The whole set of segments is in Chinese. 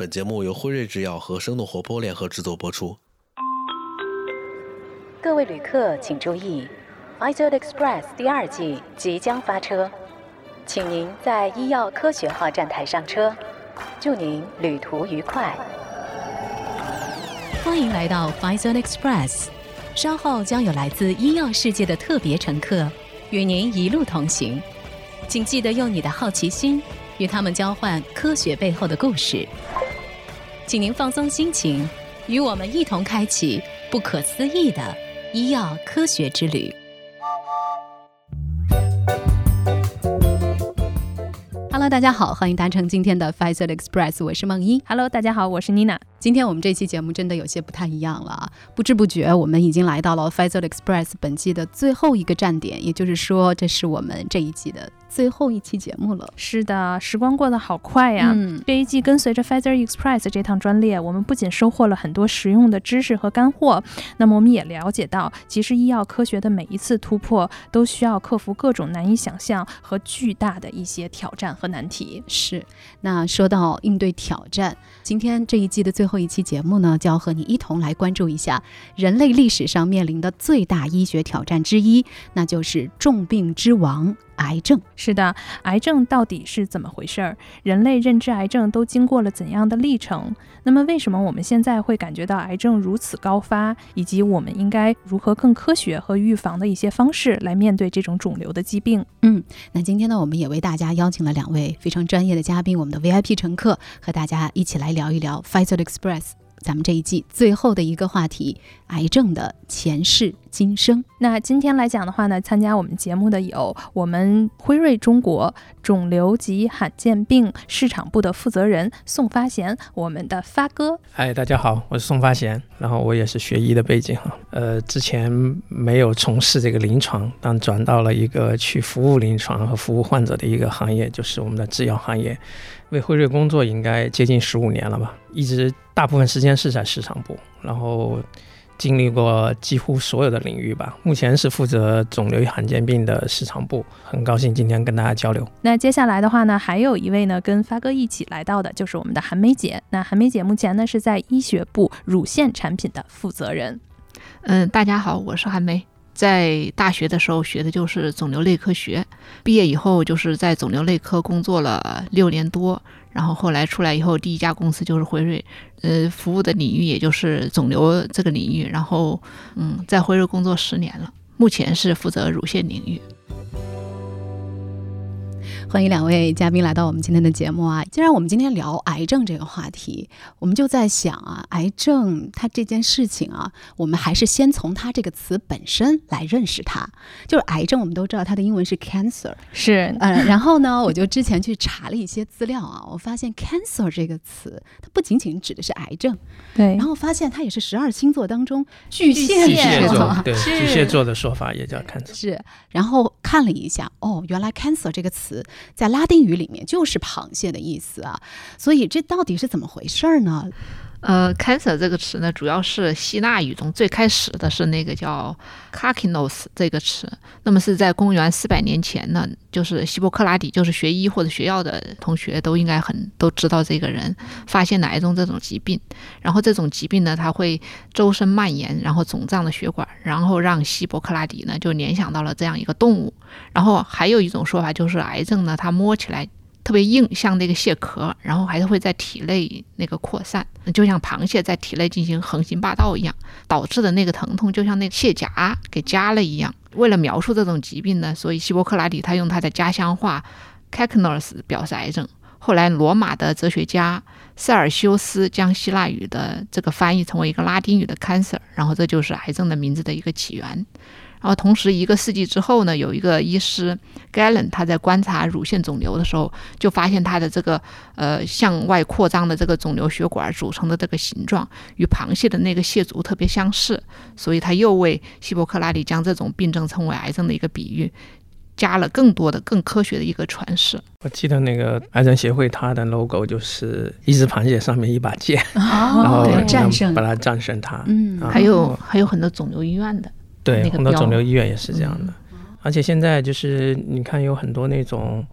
本节目由辉瑞制药和生动活泼联合制作播出。各位旅客请注意 i z o d Express 第二季即将发车，请您在医药科学号站台上车。祝您旅途愉快！欢迎来到 f i z o n Express，稍后将有来自医药世界的特别乘客与您一路同行，请记得用你的好奇心与他们交换科学背后的故事。请您放松心情，与我们一同开启不可思议的医药科学之旅。Hello，大家好，欢迎搭乘今天的 f i z e r Express，我是梦一。Hello，大家好，我是妮娜。今天我们这期节目真的有些不太一样了啊，不知不觉我们已经来到了 f i z e r Express 本季的最后一个站点，也就是说，这是我们这一季的最后一期节目了。是的，时光过得好快呀！嗯，这一季跟随着 Feather Express 这趟专列，我们不仅收获了很多实用的知识和干货，那么我们也了解到，其实医药科学的每一次突破，都需要克服各种难以想象和巨大的一些挑战和难题。是，那说到应对挑战，今天这一季的最后一期节目呢，就要和你一同来关注一下人类历史上面临的最大医学挑战之一，那就是重病之王。癌症是的，癌症到底是怎么回事儿？人类认知癌症都经过了怎样的历程？那么为什么我们现在会感觉到癌症如此高发？以及我们应该如何更科学和预防的一些方式来面对这种肿瘤的疾病？嗯，那今天呢，我们也为大家邀请了两位非常专业的嘉宾，我们的 VIP 乘客，和大家一起来聊一聊 Pfizer Express。咱们这一季最后的一个话题，癌症的前世今生。那今天来讲的话呢，参加我们节目的有我们辉瑞中国肿瘤及罕见病市场部的负责人宋发贤，我们的发哥。嗨，大家好，我是宋发贤，然后我也是学医的背景哈，呃，之前没有从事这个临床，但转到了一个去服务临床和服务患者的一个行业，就是我们的制药行业。为辉瑞工作应该接近十五年了吧，一直大部分时间是在市场部，然后经历过几乎所有的领域吧。目前是负责肿瘤与罕见病的市场部，很高兴今天跟大家交流。那接下来的话呢，还有一位呢，跟发哥一起来到的就是我们的韩梅姐。那韩梅姐目前呢是在医学部乳腺产品的负责人。嗯，大家好，我是韩梅。在大学的时候学的就是肿瘤内科学，毕业以后就是在肿瘤内科工作了六年多，然后后来出来以后，第一家公司就是辉瑞，呃，服务的领域也就是肿瘤这个领域，然后嗯，在辉瑞工作十年了，目前是负责乳腺领域。欢迎两位嘉宾来到我们今天的节目啊！既然我们今天聊癌症这个话题，我们就在想啊，癌症它这件事情啊，我们还是先从它这个词本身来认识它。就是癌症，我们都知道它的英文是 cancer，是呃，然后呢，我就之前去查了一些资料啊，我发现 cancer 这个词，它不仅仅指的是癌症，对，然后发现它也是十二星座当中巨蟹座，对，巨蟹座的说法也叫 cancer，是。然后看了一下，哦，原来 cancer 这个词。在拉丁语里面就是螃蟹的意思啊，所以这到底是怎么回事儿呢？呃，cancer 这个词呢，主要是希腊语中最开始的是那个叫 karkinos 这个词。那么是在公元四百年前呢，就是希波克拉底，就是学医或者学药的同学都应该很都知道这个人发现了癌症这种疾病。然后这种疾病呢，它会周身蔓延，然后肿胀的血管，然后让希波克拉底呢就联想到了这样一个动物。然后还有一种说法就是癌症呢，它摸起来。特别硬，像那个蟹壳，然后还是会在体内那个扩散，就像螃蟹在体内进行横行霸道一样，导致的那个疼痛就像那个蟹夹给夹了一样。为了描述这种疾病呢，所以希波克拉底他用他的家乡话 c a c n o s 表示癌症。后来罗马的哲学家塞尔修斯将希腊语的这个翻译成为一个拉丁语的 cancer，然后这就是癌症的名字的一个起源。然后同时，一个世纪之后呢，有一个医师 Galen，他在观察乳腺肿瘤的时候，就发现他的这个呃向外扩张的这个肿瘤血管组成的这个形状与螃蟹的那个蟹足特别相似，所以他又为希波克拉底将这种病症称为癌症的一个比喻，加了更多的更科学的一个诠释。我记得那个癌症协会它的 logo 就是一只螃蟹上面一把剑，然后战胜把它战胜它。嗯，还有还有很多肿瘤医院的。对，很多肿瘤医院也是这样的，而且现在就是你看有很多那种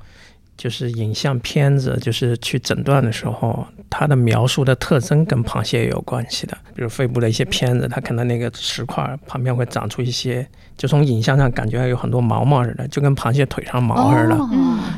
就是影像片子，就是去诊断的时候，它的描述的特征跟螃蟹也有关系的。比如肺部的一些片子，它可能那个石块旁边会长出一些，就从影像上感觉有很多毛毛似的，就跟螃蟹腿上毛似的，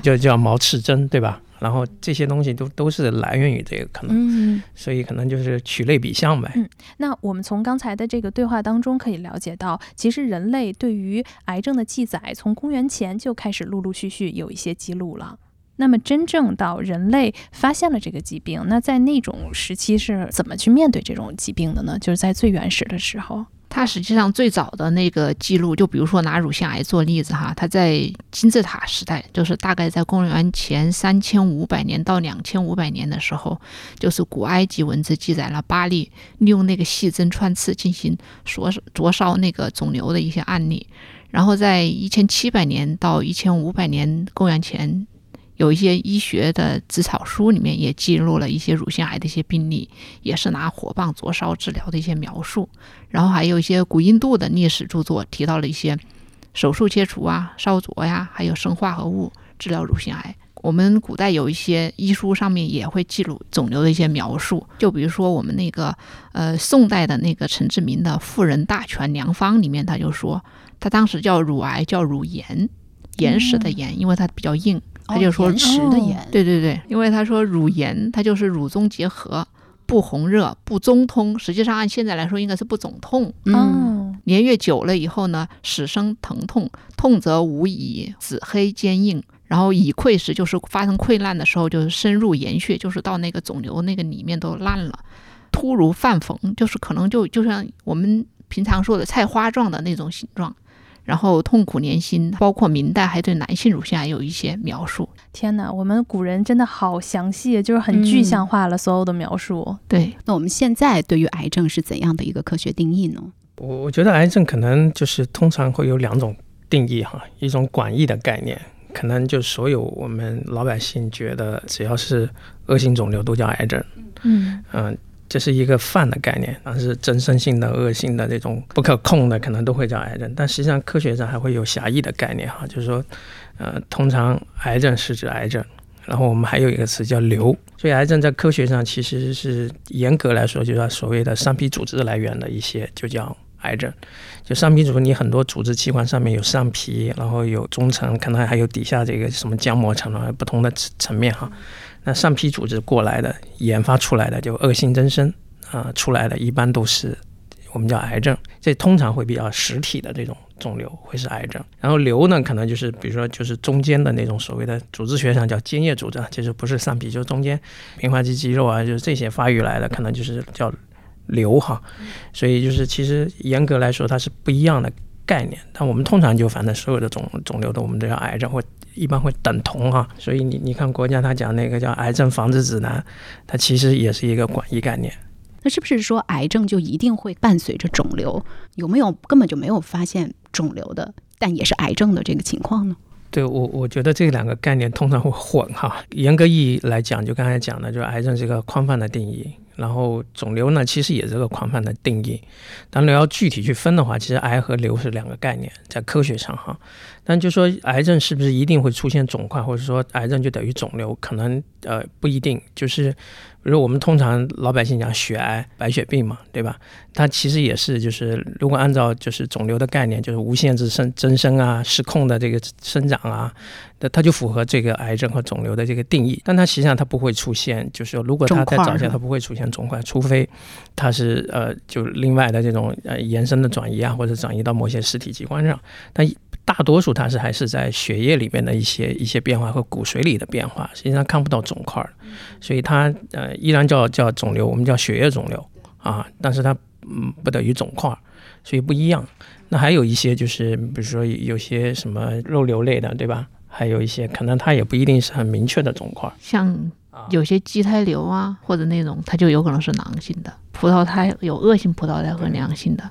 就叫毛刺针，对吧？然后这些东西都都是来源于这个可能，所以可能就是取类比象呗。嗯，那我们从刚才的这个对话当中可以了解到，其实人类对于癌症的记载从公元前就开始陆陆续续有一些记录了。那么真正到人类发现了这个疾病，那在那种时期是怎么去面对这种疾病的呢？就是在最原始的时候。它实际上最早的那个记录，就比如说拿乳腺癌做例子哈，它在金字塔时代，就是大概在公元前三千五百年到两千五百年的时候，就是古埃及文字记载了巴利利用那个细针穿刺进行灼灼烧那个肿瘤的一些案例，然后在一千七百年到一千五百年公元前。有一些医学的紫草书里面也记录了一些乳腺癌的一些病例，也是拿火棒灼烧治疗的一些描述。然后还有一些古印度的历史著作提到了一些手术切除啊、烧灼呀，还有生化合物治疗乳腺癌。我们古代有一些医书上面也会记录肿瘤的一些描述，就比如说我们那个呃宋代的那个陈志明的《妇人大全良方》里面，他就说他当时叫乳癌叫乳炎，岩石的岩，因为它比较硬。他就说石的岩，对对对，因为他说乳炎，它就是乳中结合，不红热，不中通。实际上按现在来说，应该是不肿痛。嗯，年月久了以后呢，始生疼痛，痛则无以紫黑坚硬，然后以溃时就是发生溃烂的时候，就是深入岩穴，就是到那个肿瘤那个里面都烂了。突如犯缝，就是可能就就像我们平常说的菜花状的那种形状。然后痛苦连心，包括明代还对男性乳腺癌有一些描述。天哪，我们古人真的好详细，就是很具象化了所有的描述。对，那我们现在对于癌症是怎样的一个科学定义呢？我我觉得癌症可能就是通常会有两种定义哈，一种广义的概念，可能就所有我们老百姓觉得只要是恶性肿瘤都叫癌症。嗯嗯。这是一个泛的概念，但是增生性的、恶性的这种不可控的，可能都会叫癌症。但实际上，科学上还会有狭义的概念哈，就是说，呃，通常癌症是指癌症，然后我们还有一个词叫瘤。所以，癌症在科学上其实是严格来说，就是所谓的上皮组织来源的一些，就叫癌症。就上皮组织，你很多组织器官上面有上皮，然后有中层，可能还有底下这个什么浆膜层啊，不同的层层面哈。那上皮组织过来的、研发出来的就恶性增生啊，出来的一般都是我们叫癌症。这通常会比较实体的这种肿瘤会是癌症。然后瘤呢，可能就是比如说就是中间的那种所谓的组织学上叫间叶组织，其实不是上皮，就是中间平滑肌肌肉啊，就是这些发育来的，可能就是叫瘤哈。所以就是其实严格来说它是不一样的概念。但我们通常就反正所有的肿肿瘤的我们都叫癌症或。一般会等同哈，所以你你看国家他讲那个叫癌症防治指南，它其实也是一个广义概念。那是不是说癌症就一定会伴随着肿瘤？有没有根本就没有发现肿瘤的，但也是癌症的这个情况呢？对我，我觉得这两个概念通常会混哈。严格意义来讲，就刚才讲的，就是癌症是一个宽泛的定义。然后肿瘤呢，其实也是个宽泛的定义。当然要具体去分的话，其实癌和瘤是两个概念，在科学上哈。但就说癌症是不是一定会出现肿块，或者说癌症就等于肿瘤，可能呃不一定。就是比如我们通常老百姓讲血癌、白血病嘛，对吧？它其实也是，就是如果按照就是肿瘤的概念，就是无限制生增生啊、失控的这个生长啊，那它就符合这个癌症和肿瘤的这个定义。但它实际上它不会出现，就是说如果它在早期它不会出现肿块，除非它是呃就另外的这种呃延伸的转移啊，或者转移到某些实体器官上，但。大多数它是还是在血液里面的一些一些变化和骨髓里的变化，实际上看不到肿块，所以它呃依然叫叫肿瘤，我们叫血液肿瘤啊，但是它嗯不等于肿块，所以不一样。那还有一些就是比如说有些什么肉瘤类的，对吧？还有一些可能它也不一定是很明确的肿块，像有些畸胎瘤啊或者那种，它就有可能是囊性的。葡萄胎有恶性葡萄胎和良性的。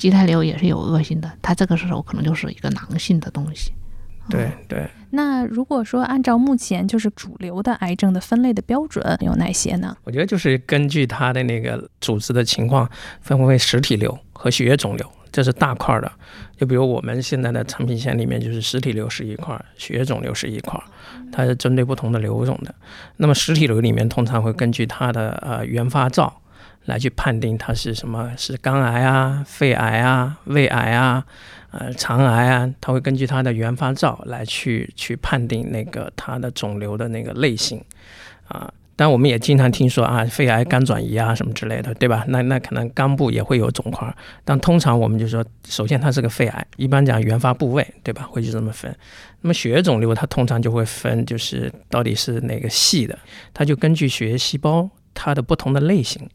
畸胎瘤也是有恶性的，它这个时候可能就是一个囊性的东西。对对。那如果说按照目前就是主流的癌症的分类的标准有哪些呢？我觉得就是根据它的那个组织的情况，分为实体瘤和血液肿瘤这是大块的。就比如我们现在的产品线里面，就是实体瘤是一块，血液肿瘤是一块，它是针对不同的瘤种的。那么实体瘤里面通常会根据它的呃原发灶来去判定它是什么，是肝癌啊、肺癌啊、胃癌啊、呃肠癌啊，它会根据它的原发灶来去去判定那个它的肿瘤的那个类型啊。但我们也经常听说啊，肺癌肝转移啊什么之类的，对吧？那那可能肝部也会有肿块，但通常我们就说，首先它是个肺癌，一般讲原发部位，对吧？会就这么分。那么血液肿瘤它通常就会分，就是到底是哪个系的，它就根据血液细胞它的不同的类型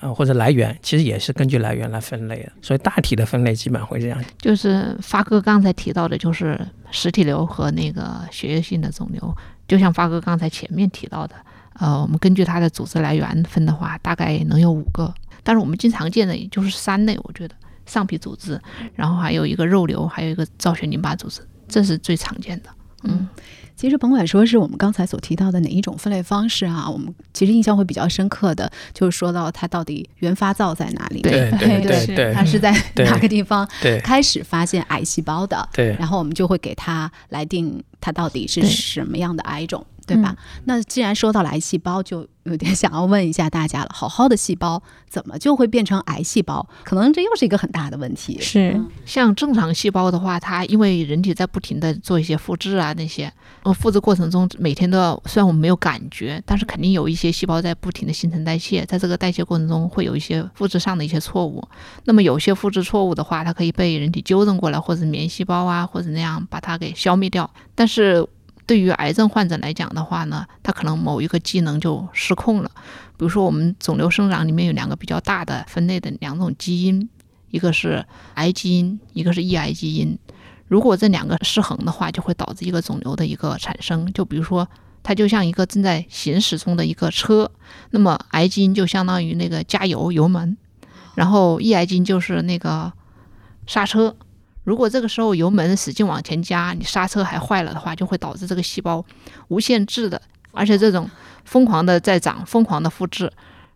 啊或者来源，其实也是根据来源来分类的。所以大体的分类基本会这样。就是发哥刚才提到的，就是实体瘤和那个血液性的肿瘤，就像发哥刚才前面提到的。呃，我们根据它的组织来源分的话，大概能有五个，但是我们经常见的也就是三类，我觉得上皮组织，然后还有一个肉瘤，还有一个造血淋巴组织，这是最常见的。嗯，其实甭管说是我们刚才所提到的哪一种分类方式啊，我们其实印象会比较深刻的，就是说到它到底原发灶在哪里？对对对对，它是在哪个地方开始发现癌细胞的？对，然后我们就会给它来定它到底是什么样的癌种。对吧？那既然说到了癌细胞，就有点想要问一下大家了：好好的细胞怎么就会变成癌细胞？可能这又是一个很大的问题。是，像正常细胞的话，它因为人体在不停的做一些复制啊，那些呃复制过程中，每天都要，虽然我们没有感觉，但是肯定有一些细胞在不停的新陈代谢，在这个代谢过程中会有一些复制上的一些错误。那么有些复制错误的话，它可以被人体纠正过来，或者免疫细胞啊，或者那样把它给消灭掉。但是对于癌症患者来讲的话呢，他可能某一个机能就失控了。比如说，我们肿瘤生长里面有两个比较大的分类的两种基因，一个是癌基因，一个是抑癌基因。如果这两个失衡的话，就会导致一个肿瘤的一个产生。就比如说，它就像一个正在行驶中的一个车，那么癌基因就相当于那个加油油门，然后抑癌基因就是那个刹车。如果这个时候油门使劲往前加，你刹车还坏了的话，就会导致这个细胞无限制的，而且这种疯狂的在长，疯狂的复制，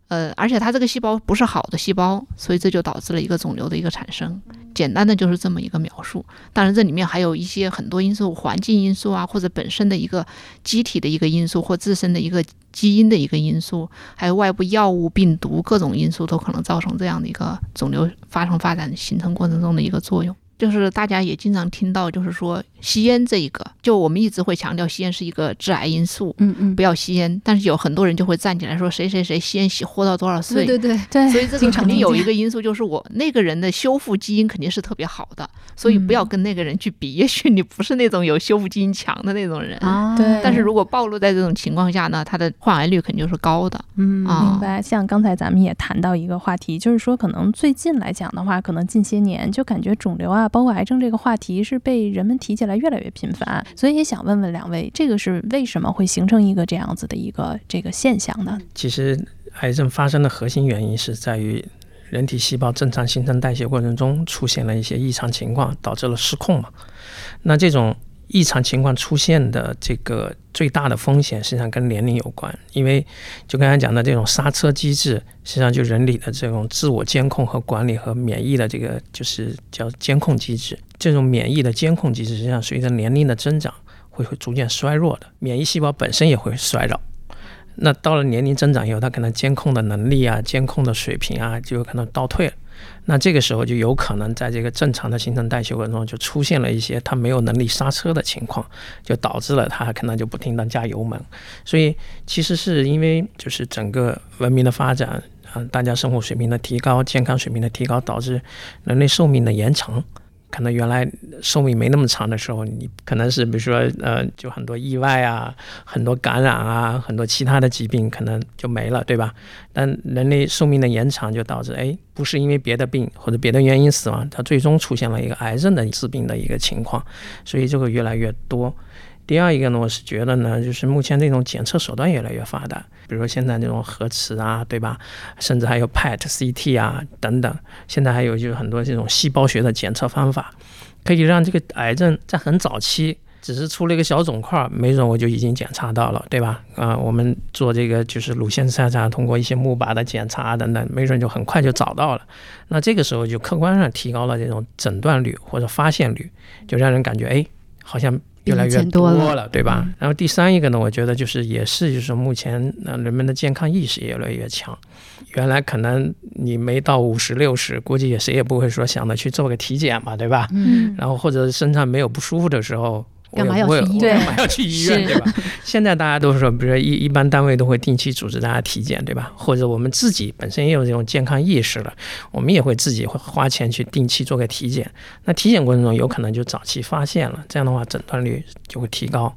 呃，而且它这个细胞不是好的细胞，所以这就导致了一个肿瘤的一个产生。简单的就是这么一个描述。当然，这里面还有一些很多因素，环境因素啊，或者本身的一个机体的一个因素，或自身的一个基因的一个因素，还有外部药物、病毒各种因素都可能造成这样的一个肿瘤发生、发展、形成过程中的一个作用。就是大家也经常听到，就是说吸烟这一个，就我们一直会强调吸烟是一个致癌因素，嗯嗯，不要吸烟。但是有很多人就会站起来说谁谁谁吸烟吸活到多少岁，对对对，所以这个肯定有一个因素，就是我那个人的修复基因肯定是特别好的，所以不要跟那个人去比。也许你不是那种有修复基因强的那种人啊，对。但是如果暴露在这种情况下呢，他的患癌率肯定就是高的。嗯，明白。像刚才咱们也谈到一个话题，就是说可能最近来讲的话，可能近些年就感觉肿瘤啊，包括癌症这个话。题是被人们提起来越来越频繁，所以也想问问两位，这个是为什么会形成一个这样子的一个这个现象呢？其实，癌症发生的核心原因是在于人体细胞正常新陈代谢过程中出现了一些异常情况，导致了失控嘛。那这种。异常情况出现的这个最大的风险，实际上跟年龄有关，因为就刚才讲的这种刹车机制，实际上就人体的这种自我监控和管理和免疫的这个就是叫监控机制，这种免疫的监控机制，实际上随着年龄的增长会会逐渐衰弱的，免疫细胞本身也会衰老。那到了年龄增长以后，它可能监控的能力啊、监控的水平啊，就有可能倒退了。那这个时候就有可能在这个正常的新陈代谢过程中，就出现了一些他没有能力刹车的情况，就导致了他可能就不停的加油门。所以其实是因为就是整个文明的发展啊，大家生活水平的提高、健康水平的提高，导致人类寿命的延长。可能原来寿命没那么长的时候，你可能是比如说呃，就很多意外啊，很多感染啊，很多其他的疾病可能就没了，对吧？但人类寿命的延长就导致，哎，不是因为别的病或者别的原因死亡，它最终出现了一个癌症的致病的一个情况，所以就会越来越多。第二一个呢，我是觉得呢，就是目前这种检测手段越来越发达，比如说现在这种核磁啊，对吧？甚至还有 PET、CT 啊等等。现在还有就是很多这种细胞学的检测方法，可以让这个癌症在很早期只是出了一个小肿块，没准我就已经检查到了，对吧？啊，我们做这个就是乳腺筛查，通过一些钼靶的检查等等，没准就很快就找到了。那这个时候就客观上提高了这种诊断率或者发现率，就让人感觉哎，好像越来越多了，对吧？然后第三一个呢，我觉得就是也是就是目前那人们的健康意识越来越强。原来可能你没到五十六十，估计也谁也不会说想着去做个体检嘛，对吧？嗯。然后或者身上没有不舒服的时候。干嘛要去医院？干嘛要去医院？对吧？现在大家都是说，比如说一一般单位都会定期组织大家体检，对吧？或者我们自己本身也有这种健康意识了，我们也会自己会花钱去定期做个体检。那体检过程中有可能就早期发现了，这样的话诊断率就会提高。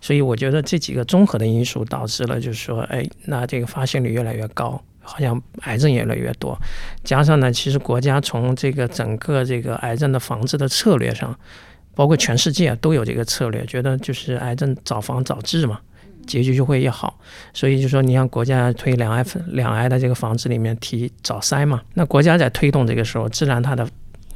所以我觉得这几个综合的因素导致了，就是说，哎，那这个发现率越来越高，好像癌症越来越多。加上呢，其实国家从这个整个这个癌症的防治的策略上。包括全世界都有这个策略，觉得就是癌症早防早治嘛，结局就会越好。所以就说，你像国家推两癌两癌的这个防治里面提早筛嘛，那国家在推动这个时候，自然它的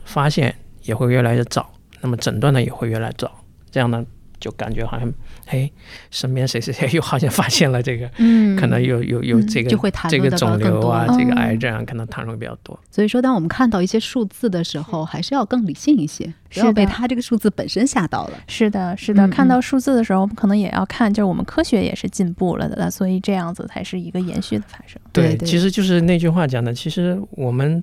发现也会越来越早，那么诊断呢也会越来越早，这样呢就感觉好像。哎，身边谁谁谁又好像发现了这个，嗯，可能有有有这个就会谈这个肿瘤啊，这个癌症啊，可能谈论比较多。所以说，当我们看到一些数字的时候，还是要更理性一些，不要被它这个数字本身吓到了。是的，是的，看到数字的时候，我们可能也要看，就是我们科学也是进步了的，所以这样子才是一个延续的发生。对，其实就是那句话讲的，其实我们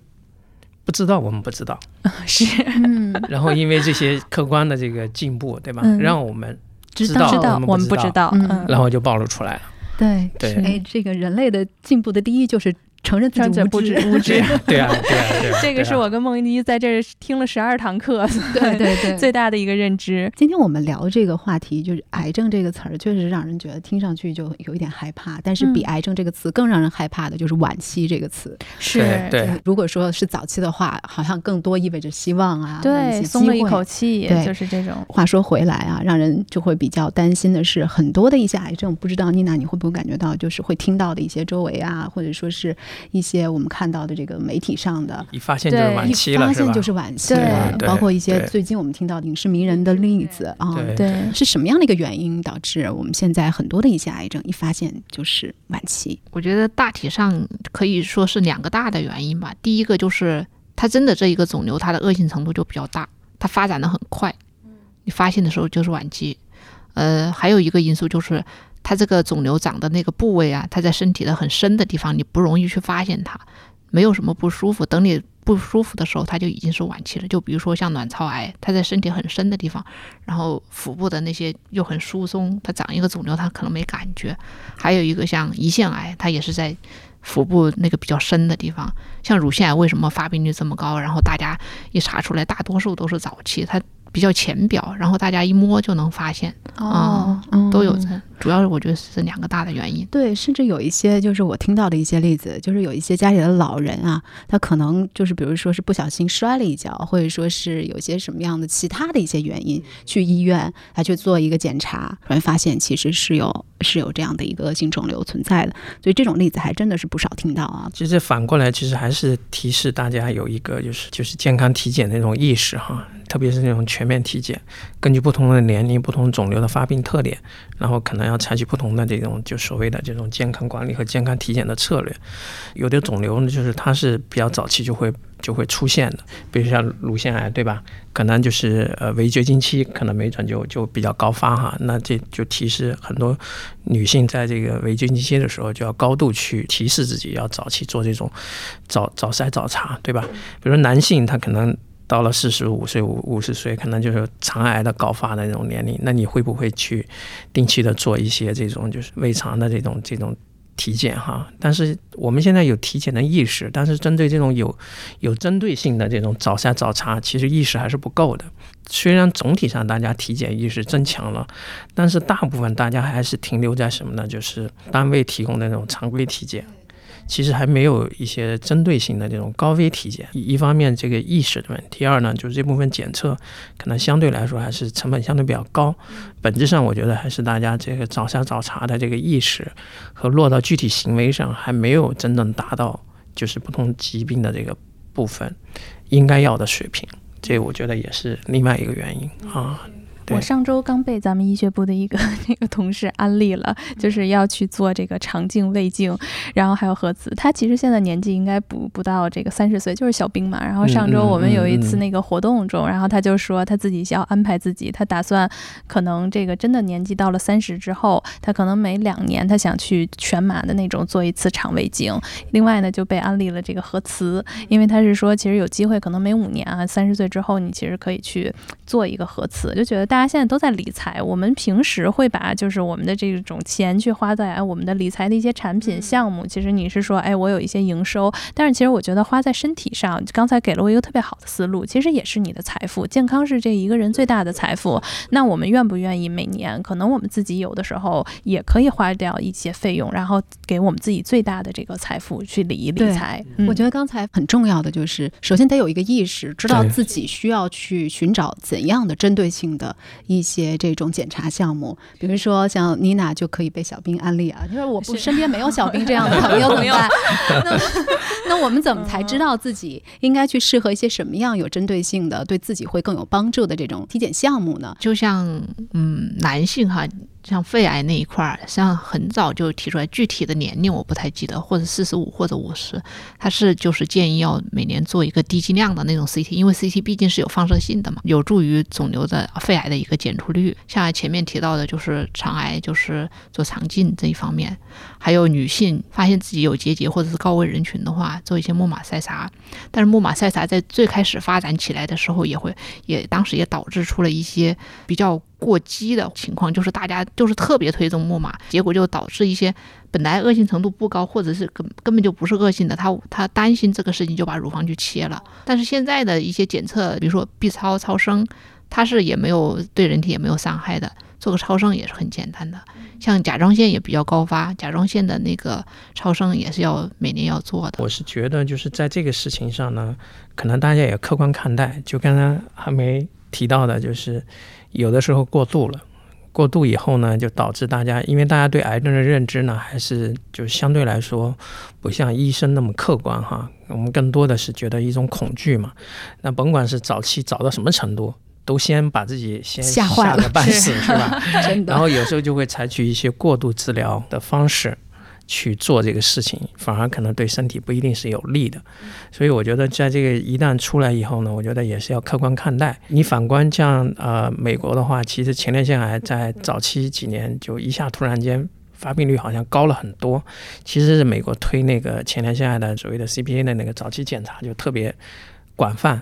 不知道，我们不知道，是，然后因为这些客观的这个进步，对吧？让我们。知道，知道，我们不知道，然后就暴露出来了。对对，哎，这个人类的进步的第一就是。承认自己不知无知，对啊，对啊，对啊。这个是我跟梦妮在这儿听了十二堂课，对 对对，最大的一个认知。今天我们聊这个话题，就是癌症这个词儿，确实让人觉得听上去就有一点害怕。但是比癌症这个词更让人害怕的就是晚期这个词。是，对。如果说是早期的话，好像更多意味着希望啊，对，松了一口气，对，就是这种。话说回来啊，让人就会比较担心的是，很多的一些癌症，不知道妮娜你会不会感觉到，就是会听到的一些周围啊，或者说是一些我们。看到的这个媒体上的，一发现就是晚期了，发现就是晚期了。包括一些最近我们听到的影视名人的例子啊，对，是什么样的一个原因导致我们现在很多的一些癌症一发现就是晚期？我觉得大体上可以说是两个大的原因吧。第一个就是它真的这一个肿瘤，它的恶性程度就比较大，它发展的很快，你发现的时候就是晚期。呃，还有一个因素就是它这个肿瘤长的那个部位啊，它在身体的很深的地方，你不容易去发现它。没有什么不舒服，等你不舒服的时候，它就已经是晚期了。就比如说像卵巢癌，它在身体很深的地方，然后腹部的那些又很疏松，它长一个肿瘤，它可能没感觉。还有一个像胰腺癌，它也是在腹部那个比较深的地方。像乳腺癌为什么发病率这么高？然后大家一查出来，大多数都是早期，它。比较浅表，然后大家一摸就能发现，哦，都有这，主要是我觉得是两个大的原因。对，甚至有一些就是我听到的一些例子，就是有一些家里的老人啊，他可能就是比如说是不小心摔了一跤，或者说是有些什么样的其他的一些原因，去医院他去做一个检查，突然发现其实是有是有这样的一个恶性肿瘤存在的，所以这种例子还真的是不少听到啊。其实反过来，其实还是提示大家有一个就是就是健康体检的那种意识哈。特别是那种全面体检，根据不同的年龄、不同肿瘤的发病特点，然后可能要采取不同的这种就所谓的这种健康管理和健康体检的策略。有的肿瘤呢，就是它是比较早期就会就会出现的，比如像乳腺癌，对吧？可能就是呃围绝经期可能没准就就比较高发哈。那这就提示很多女性在这个围绝经期的时候，就要高度去提示自己要早期做这种早早筛早查，对吧？比如男性他可能。到了四十五岁、五五十岁，可能就是肠癌的高发的那种年龄。那你会不会去定期的做一些这种就是胃肠的这种这种体检哈？但是我们现在有体检的意识，但是针对这种有有针对性的这种早筛早查，其实意识还是不够的。虽然总体上大家体检意识增强了，但是大部分大家还是停留在什么呢？就是单位提供的那种常规体检。其实还没有一些针对性的这种高危体检。一方面，这个意识的问题；第二呢，就是这部分检测可能相对来说还是成本相对比较高。本质上，我觉得还是大家这个早筛早查的这个意识和落到具体行为上还没有真正达到，就是不同疾病的这个部分应该要的水平。这我觉得也是另外一个原因啊。我上周刚被咱们医学部的一个 那个同事安利了，就是要去做这个肠镜、胃镜，然后还有核磁。他其实现在年纪应该不不到这个三十岁，就是小兵嘛。然后上周我们有一次那个活动中，然后他就说他自己要安排自己，他打算可能这个真的年纪到了三十之后，他可能每两年他想去全麻的那种做一次肠胃镜。另外呢，就被安利了这个核磁，因为他是说其实有机会，可能每五年啊，三十岁之后你其实可以去做一个核磁，就觉得。大家现在都在理财，我们平时会把就是我们的这种钱去花在哎我们的理财的一些产品项目。其实你是说哎我有一些营收，但是其实我觉得花在身体上，刚才给了我一个特别好的思路，其实也是你的财富。健康是这一个人最大的财富。那我们愿不愿意每年可能我们自己有的时候也可以花掉一些费用，然后给我们自己最大的这个财富去理一理财？我觉得刚才很重要的就是，首先得有一个意识，知道自己需要去寻找怎样的针对性的。一些这种检查项目，比如说像妮娜就可以被小兵安利啊。他说我不身边没有小兵这样的 朋友怎么办？那那我们怎么才知道自己应该去适合一些什么样有针对性的、对自己会更有帮助的这种体检项目呢？就像嗯，男性哈。像肺癌那一块儿，实际上很早就提出来，具体的年龄我不太记得，或者四十五或者五十，他是就是建议要每年做一个低剂量的那种 CT，因为 CT 毕竟是有放射性的嘛，有助于肿瘤的肺癌的一个检出率。像前面提到的，就是肠癌，就是做肠镜这一方面，还有女性发现自己有结节或者是高危人群的话，做一些木马筛查。但是木马筛查在最开始发展起来的时候，也会也当时也导致出了一些比较。过激的情况就是大家就是特别推崇木马，结果就导致一些本来恶性程度不高，或者是根根本就不是恶性的，他他担心这个事情就把乳房去切了。但是现在的一些检测，比如说 B 超超声，它是也没有对人体也没有伤害的，做个超声也是很简单的。像甲状腺也比较高发，甲状腺的那个超声也是要每年要做的。我是觉得就是在这个事情上呢，可能大家也客观看待，就刚才还没提到的，就是。有的时候过度了，过度以后呢，就导致大家，因为大家对癌症的认知呢，还是就相对来说不像医生那么客观哈。我们更多的是觉得一种恐惧嘛。那甭管是早期早到什么程度，都先把自己先吓坏了半死 是吧？真的。然后有时候就会采取一些过度治疗的方式。去做这个事情，反而可能对身体不一定是有利的，所以我觉得在这个一旦出来以后呢，我觉得也是要客观看待。你反观像呃美国的话，其实前列腺癌在早期几年就一下突然间发病率好像高了很多，其实是美国推那个前列腺癌的所谓的 CPA 的那个早期检查就特别广泛，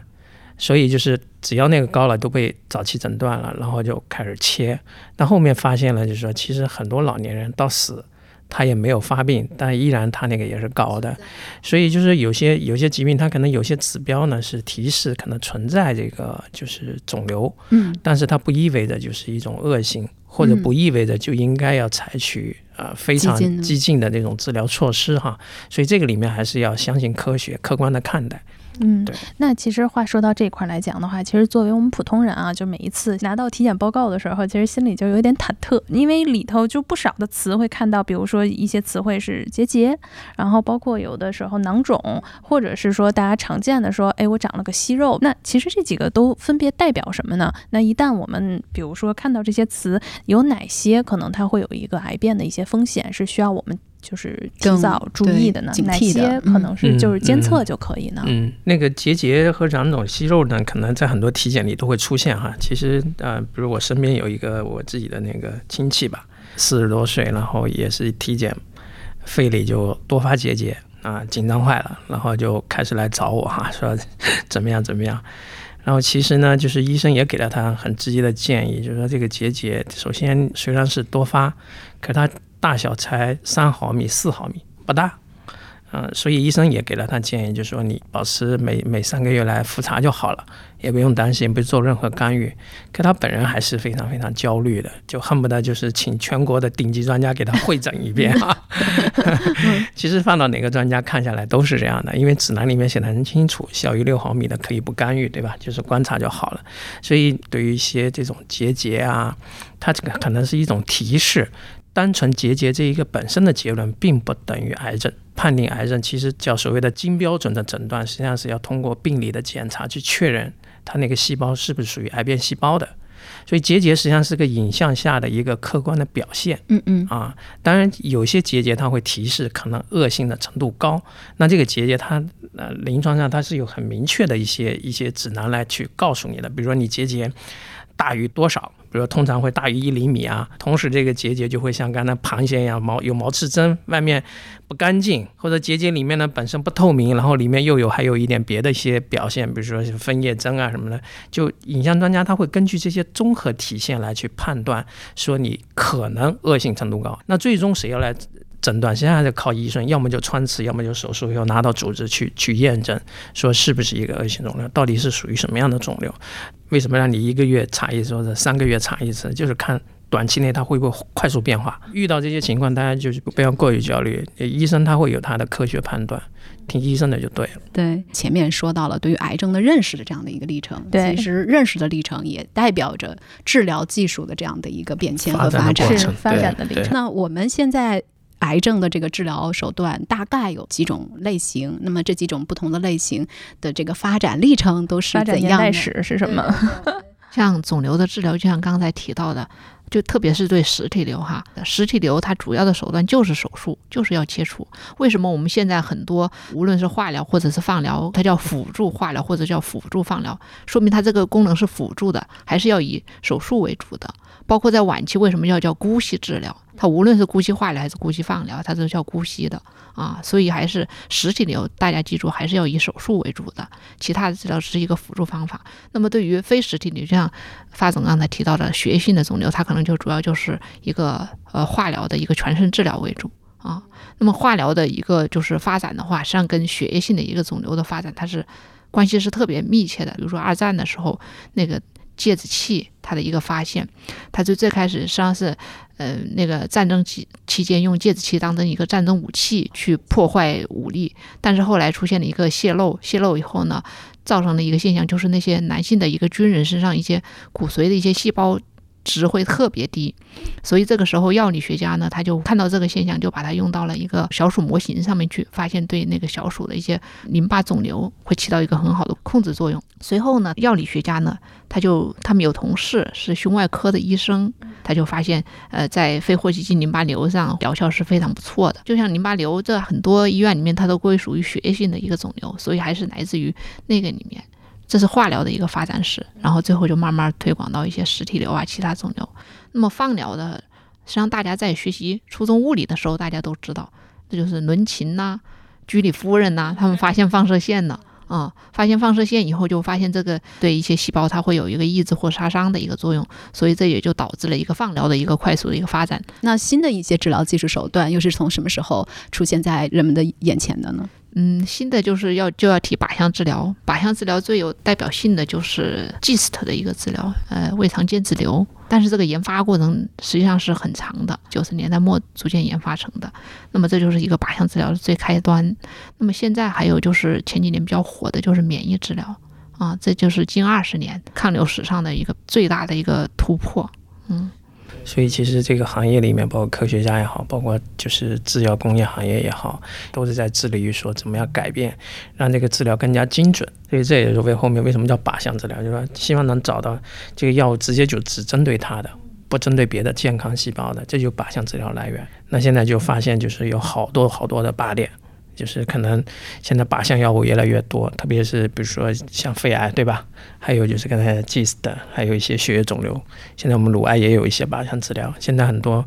所以就是只要那个高了都被早期诊断了，然后就开始切，但后面发现了就是说其实很多老年人到死。他也没有发病，但依然他那个也是高的，所以就是有些有些疾病，它可能有些指标呢是提示可能存在这个就是肿瘤，嗯，但是它不意味着就是一种恶性，或者不意味着就应该要采取呃非常激进的那种。治疗措施哈，所以这个里面还是要相信科学，客观的看待。嗯，对。那其实话说到这块来讲的话，其实作为我们普通人啊，就每一次拿到体检报告的时候，其实心里就有点忐忑，因为里头就不少的词会看到，比如说一些词汇是结节，然后包括有的时候囊肿，或者是说大家常见的说，哎，我长了个息肉。那其实这几个都分别代表什么呢？那一旦我们比如说看到这些词，有哪些可能它会有一个癌变的一些风险，是需要我们。就是更早注意的呢？哪些可能是就是监测就可以呢？嗯，那个结节和囊肿息肉呢，可能在很多体检里都会出现哈。其实呃，比如我身边有一个我自己的那个亲戚吧，四十多岁，然后也是体检，肺里就多发结节啊，紧张坏了，然后就开始来找我哈，说 怎么样怎么样。然后其实呢，就是医生也给了他很直接的建议，就是说这个结节首先虽然是多发，可他。大小才三毫米、四毫米，不大，嗯，所以医生也给了他建议，就是说你保持每每三个月来复查就好了，也不用担心，不做任何干预。可他本人还是非常非常焦虑的，就恨不得就是请全国的顶级专家给他会诊一遍啊。其实放到哪个专家看下来都是这样的，因为指南里面写的很清楚，小于六毫米的可以不干预，对吧？就是观察就好了。所以对于一些这种结节啊，它这个可能是一种提示。单纯结节这一个本身的结论，并不等于癌症。判定癌症其实叫所谓的金标准的诊断，实际上是要通过病理的检查去确认它那个细胞是不是属于癌变细胞的。所以结节实际上是个影像下的一个客观的表现。嗯嗯啊，当然有些结节它会提示可能恶性的程度高，那这个结节它呃临床上它是有很明确的一些一些指南来去告诉你的，比如说你结节大于多少。比如通常会大于一厘米啊，同时这个结节就会像刚才螃蟹一样毛有毛刺针，外面不干净，或者结节里面呢本身不透明，然后里面又有还有一点别的一些表现，比如说分叶针啊什么的，就影像专家他会根据这些综合体现来去判断，说你可能恶性程度高。那最终谁要来诊断？现在还是靠医生，要么就穿刺，要么就手术，要拿到组织去去验证，说是不是一个恶性肿瘤，到底是属于什么样的肿瘤。为什么让你一个月查一次或者三个月查一次？就是看短期内它会不会快速变化。遇到这些情况，大家就是不要过于焦虑。医生他会有他的科学判断，听医生的就对了。对，前面说到了对于癌症的认识的这样的一个历程，其实认识的历程也代表着治疗技术的这样的一个变迁和发展，是发展的历程。那我们现在。癌症的这个治疗手段大概有几种类型，那么这几种不同的类型的这个发展历程都是怎样的？史是什么？像肿瘤的治疗，就像刚才提到的，就特别是对实体瘤哈，实体瘤它主要的手段就是手术，就是要切除。为什么我们现在很多无论是化疗或者是放疗，它叫辅助化疗或者叫辅助放疗，说明它这个功能是辅助的，还是要以手术为主的。包括在晚期，为什么要叫姑息治疗？它无论是姑息化疗还是姑息放疗，它都叫姑息的啊。所以还是实体瘤，大家记住还是要以手术为主的，其他的治疗只是一个辅助方法。那么对于非实体瘤，就像发总刚才提到的血液性的肿瘤，它可能就主要就是一个呃化疗的一个全身治疗为主啊。那么化疗的一个就是发展的话，实际上跟血液性的一个肿瘤的发展，它是关系是特别密切的。比如说二战的时候那个。芥子气，它的一个发现，它就最开始实际上是，呃，那个战争期期间用芥子气当成一个战争武器去破坏武力，但是后来出现了一个泄漏，泄漏以后呢，造成了一个现象，就是那些男性的一个军人身上一些骨髓的一些细胞。值会特别低，所以这个时候药理学家呢，他就看到这个现象，就把它用到了一个小鼠模型上面去，发现对那个小鼠的一些淋巴肿瘤会起到一个很好的控制作用。随后呢，药理学家呢，他就他们有同事是胸外科的医生，他就发现，呃，在非霍奇金淋巴瘤上疗效是非常不错的。就像淋巴瘤，这很多医院里面它都归属于血液性的一个肿瘤，所以还是来自于那个里面。这是化疗的一个发展史，然后最后就慢慢推广到一些实体瘤啊、其他肿瘤。那么放疗的，实际上大家在学习初中物理的时候，大家都知道，这就是伦琴呐、居里夫人呐，他们发现放射线呢，啊，发现放射线以后就发现这个对一些细胞它会有一个抑制或杀伤的一个作用，所以这也就导致了一个放疗的一个快速的一个发展。那新的一些治疗技术手段又是从什么时候出现在人们的眼前的呢？嗯，新的就是要就要提靶向治疗，靶向治疗最有代表性的就是 GIST 的一个治疗，呃，胃肠间质瘤。但是这个研发过程实际上是很长的，九十年代末逐渐研发成的。那么这就是一个靶向治疗的最开端。那么现在还有就是前几年比较火的就是免疫治疗啊，这就是近二十年抗瘤史上的一个最大的一个突破。嗯。所以其实这个行业里面，包括科学家也好，包括就是制药工业行业也好，都是在致力于说怎么样改变，让这个治疗更加精准。所以这也是为后面为什么叫靶向治疗，就是说希望能找到这个药物直接就只针对它的，不针对别的健康细胞的，这就靶向治疗来源。那现在就发现就是有好多好多的靶点。就是可能现在靶向药物越来越多，特别是比如说像肺癌，对吧？还有就是刚才 GIST，还有一些血液肿瘤。现在我们乳癌也有一些靶向治疗。现在很多。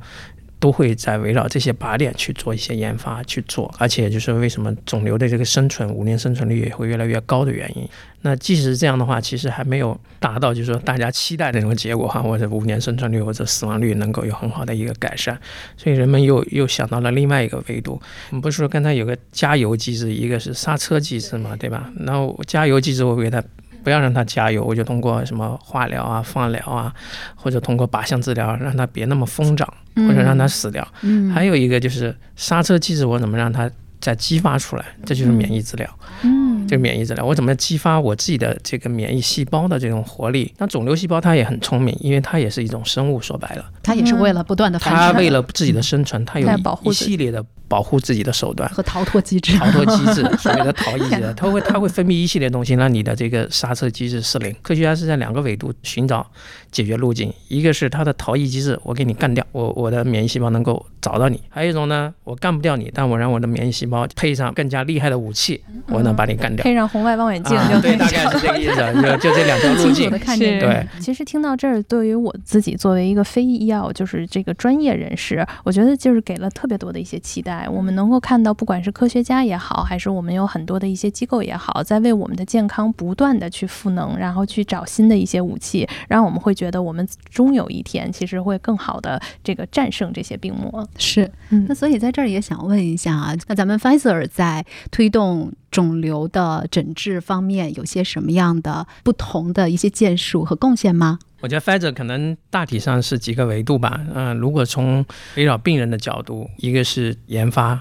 都会在围绕这些靶点去做一些研发去做，而且就是为什么肿瘤的这个生存五年生存率也会越来越高的原因。那即使是这样的话，其实还没有达到就是说大家期待的那种结果哈，或者五年生存率或者死亡率能够有很好的一个改善。所以人们又又想到了另外一个维度。我们不是说刚才有个加油机制，一个是刹车机制嘛，对吧？然后加油机制我给它。不要让它加油，我就通过什么化疗啊、放疗啊，或者通过靶向治疗，让它别那么疯长，或者让它死掉。嗯，还有一个就是刹车机制，我怎么让它再激发出来？这就是免疫治疗。嗯，这个免疫治疗，我怎么激发我自己的这个免疫细胞的这种活力？那肿瘤细胞它也很聪明，因为它也是一种生物，说白了，他也是为了不断的繁他殖。为了自己的生存，他有一系列的保护自己的手段。和逃脱机制。逃脱机制，所谓的逃逸机制，它会它会分泌一系列东西，让你的这个刹车机制失灵。科学家是在两个维度寻找解决路径，一个是它的逃逸机制，我给你干掉，我我的免疫细胞能够找到你；还有一种呢，我干不掉你，但我让我的免疫细胞配上更加厉害的武器，我能把你干掉。配上红外望远镜啊对，就大概是这个意思，就 就这两条路径。对，其实听到这儿，对于我自己作为一个非医药，就是这个专业人士，我觉得就是给了特别多的一些期待。我们能够看到，不管是科学家也好，还是我们有很多的一些机构也好，在为我们的健康不断的去赋能，然后去找新的一些武器，让我们会觉得我们终有一天其实会更好的这个战胜这些病魔。是，嗯那所以在这儿也想问一下啊，那咱们 Pfizer 在推动肿瘤的诊治方面有些什么样的不同的一些建树和贡献吗？我觉得 Pfizer 可能大体上是几个维度吧。嗯、如果从围绕病人的角度，一个是研发，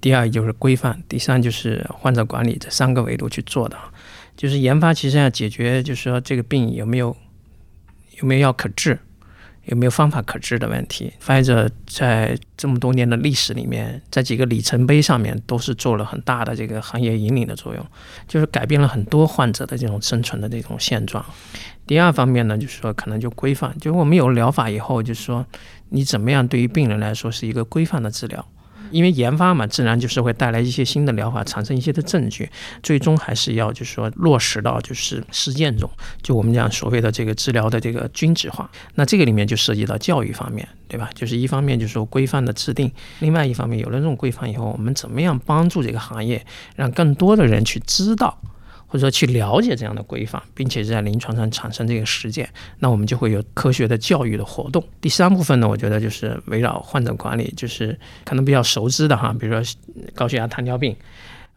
第二就是规范，第三就是患者管理这三个维度去做的。就是研发其实要解决，就是说这个病有没有有没有药可治，有没有方法可治的问题。发现者在这么多年的历史里面，在几个里程碑上面都是做了很大的这个行业引领的作用，就是改变了很多患者的这种生存的这种现状。第二方面呢，就是说可能就规范，就是我们有了疗法以后，就是说你怎么样对于病人来说是一个规范的治疗。因为研发嘛，自然就是会带来一些新的疗法，产生一些的证据，最终还是要就是说落实到就是实践中，就我们讲所谓的这个治疗的这个均值化。那这个里面就涉及到教育方面，对吧？就是一方面就是说规范的制定，另外一方面有了这种规范以后，我们怎么样帮助这个行业，让更多的人去知道。或者说去了解这样的规范，并且在临床上产生这个实践，那我们就会有科学的教育的活动。第三部分呢，我觉得就是围绕患者管理，就是可能比较熟知的哈，比如说高血压、糖尿病，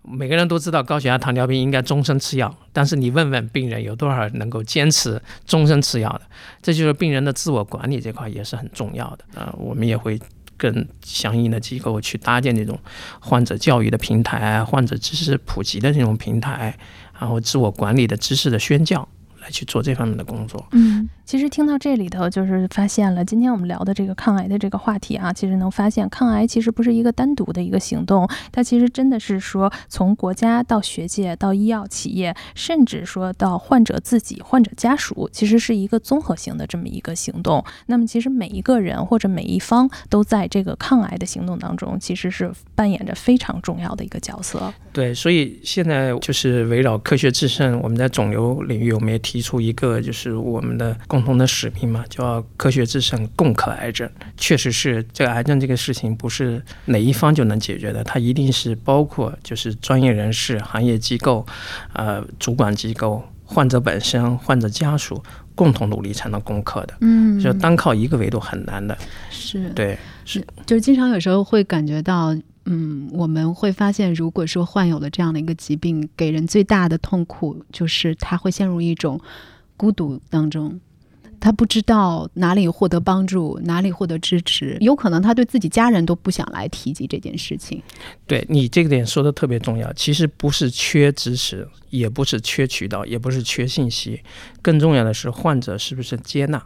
每个人都知道高血压、糖尿病应该终身吃药，但是你问问病人有多少能够坚持终身吃药的？这就是病人的自我管理这块也是很重要的。呃，我们也会。跟相应的机构去搭建这种患者教育的平台、患者知识普及的这种平台，然后自我管理的知识的宣教，来去做这方面的工作。嗯，其实听到这里头，就是发现了今天我们聊的这个抗癌的这个话题啊，其实能发现抗癌其实不是一个单独的一个行动，它其实真的是说从国家到学界到医药企业，甚至说到患者自己、患者家属，其实是一个综合性的这么一个行动。那么其实每一个人或者每一方都在这个抗癌的行动当中，其实是扮演着非常重要的一个角色。对，所以现在就是围绕科学制胜，我们在肿瘤领域，我们也提出一个就是我们的共同的使命嘛，叫科学制胜，共克癌症。确实是这个癌症这个事情不是哪一方就能解决的，它一定是包括就是专业人士、行业机构、呃主管机构、患者本身、患者家属共同努力才能攻克的。嗯就单靠一个维度很难的。是对，是就是经常有时候会感觉到，嗯，我们会发现，如果说患有了这样的一个疾病，给人最大的痛苦就是他会陷入一种孤独当中。他不知道哪里获得帮助，哪里获得支持，有可能他对自己家人都不想来提及这件事情。对你这个点说的特别重要。其实不是缺支持，也不是缺渠道，也不是缺信息，更重要的是患者是不是接纳。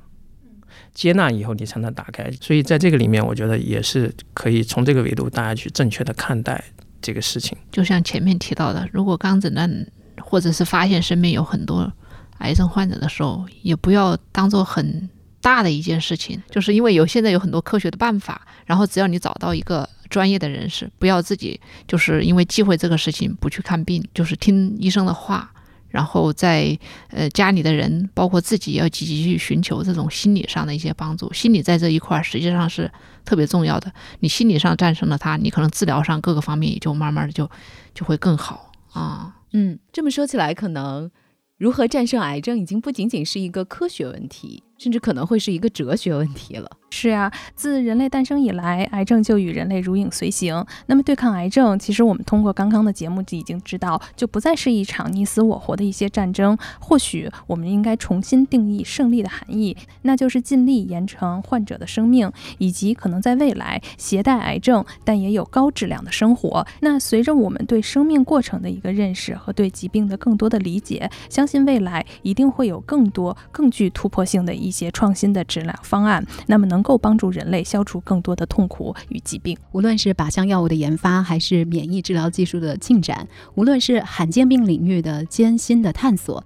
接纳以后，你才能打开。所以在这个里面，我觉得也是可以从这个维度，大家去正确的看待这个事情。就像前面提到的，如果刚诊断或者是发现身边有很多癌症患者的时候，也不要当做很大的一件事情，就是因为有现在有很多科学的办法，然后只要你找到一个专业的人士，不要自己就是因为忌讳这个事情不去看病，就是听医生的话。然后在呃家里的人，包括自己，要积极去寻求这种心理上的一些帮助。心理在这一块实际上是特别重要的。你心理上战胜了它，你可能治疗上各个方面也就慢慢的就就会更好啊。嗯，这么说起来，可能如何战胜癌症已经不仅仅是一个科学问题，甚至可能会是一个哲学问题了。是啊，自人类诞生以来，癌症就与人类如影随形。那么，对抗癌症，其实我们通过刚刚的节目就已经知道，就不再是一场你死我活的一些战争。或许我们应该重新定义胜利的含义，那就是尽力延长患者的生命，以及可能在未来携带癌症但也有高质量的生活。那随着我们对生命过程的一个认识和对疾病的更多的理解，相信未来一定会有更多更具突破性的一些创新的治疗方案。那么能。够帮助人类消除更多的痛苦与疾病。无论是靶向药物的研发，还是免疫治疗技术的进展，无论是罕见病领域的艰辛的探索，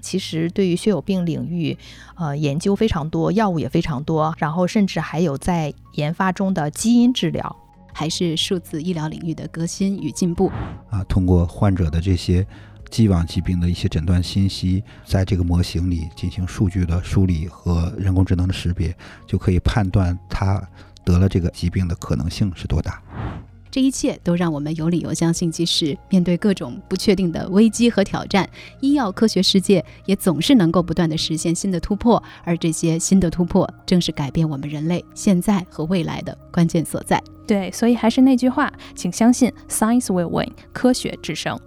其实对于血友病领域，呃，研究非常多，药物也非常多，然后甚至还有在研发中的基因治疗。还是数字医疗领域的革新与进步啊！通过患者的这些既往疾病的一些诊断信息，在这个模型里进行数据的梳理和人工智能的识别，就可以判断他得了这个疾病的可能性是多大。这一切都让我们有理由相信，即使面对各种不确定的危机和挑战，医药科学世界也总是能够不断的实现新的突破。而这些新的突破，正是改变我们人类现在和未来的关键所在。对，所以还是那句话，请相信 Science will win，科学制胜。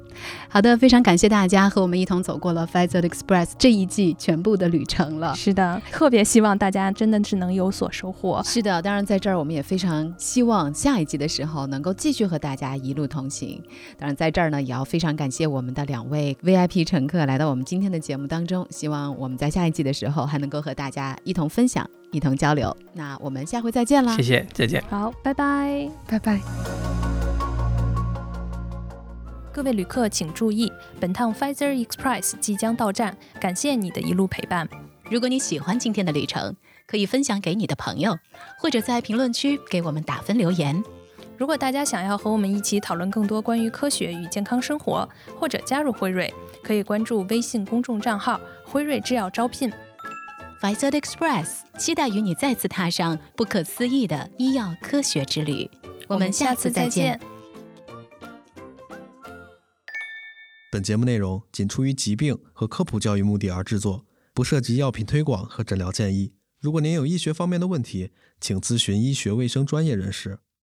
好的，非常感谢大家和我们一同走过了 Pfizer Express 这一季全部的旅程了。是的，特别希望大家真的是能有所收获。是的，当然在这儿我们也非常希望下一季的时候能够继续和大家一路同行。当然在这儿呢，也要非常感谢我们的两位 VIP 乘客来到我们今天的节目当中。希望我们在下一季的时候还能够和大家一同分享。一同交流，那我们下回再见啦！谢谢，再见。好，拜拜，拜拜。各位旅客请注意，本趟 Pfizer Express 即将到站，感谢你的一路陪伴。如果你喜欢今天的旅程，可以分享给你的朋友，或者在评论区给我们打分留言。如果大家想要和我们一起讨论更多关于科学与健康生活，或者加入辉瑞，可以关注微信公众账号“辉瑞制药招聘”。Pfizer Express 期待与你再次踏上不可思议的医药科学之旅。我们下次再见。本节目内容仅出于疾病和科普教育目的而制作，不涉及药品推广和诊疗建议。如果您有医学方面的问题，请咨询医学卫生专业人士。